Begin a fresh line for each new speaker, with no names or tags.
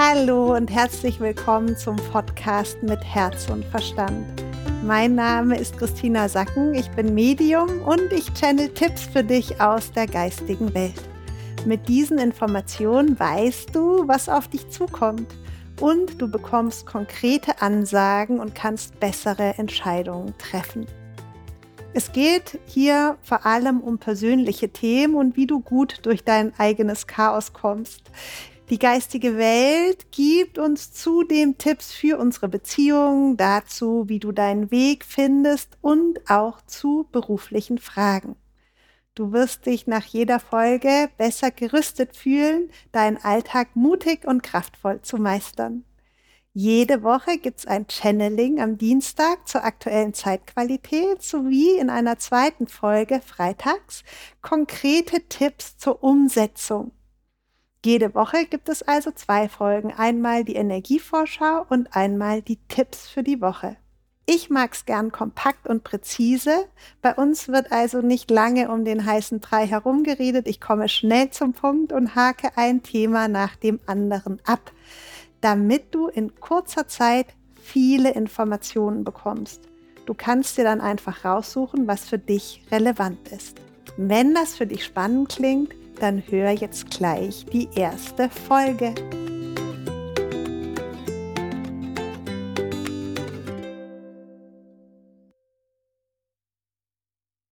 Hallo und herzlich willkommen zum Podcast mit Herz und Verstand. Mein Name ist Christina Sacken, ich bin Medium und ich channel Tipps für dich aus der geistigen Welt. Mit diesen Informationen weißt du, was auf dich zukommt und du bekommst konkrete Ansagen und kannst bessere Entscheidungen treffen. Es geht hier vor allem um persönliche Themen und wie du gut durch dein eigenes Chaos kommst. Die geistige Welt gibt uns zudem Tipps für unsere Beziehungen, dazu, wie du deinen Weg findest und auch zu beruflichen Fragen. Du wirst dich nach jeder Folge besser gerüstet fühlen, deinen Alltag mutig und kraftvoll zu meistern. Jede Woche gibt es ein Channeling am Dienstag zur aktuellen Zeitqualität sowie in einer zweiten Folge freitags konkrete Tipps zur Umsetzung. Jede Woche gibt es also zwei Folgen, einmal die Energievorschau und einmal die Tipps für die Woche. Ich mag's gern kompakt und präzise. Bei uns wird also nicht lange um den heißen Brei herumgeredet. Ich komme schnell zum Punkt und hake ein Thema nach dem anderen ab damit du in kurzer Zeit viele Informationen bekommst. Du kannst dir dann einfach raussuchen, was für dich relevant ist. Wenn das für dich spannend klingt, dann hör jetzt gleich die erste Folge.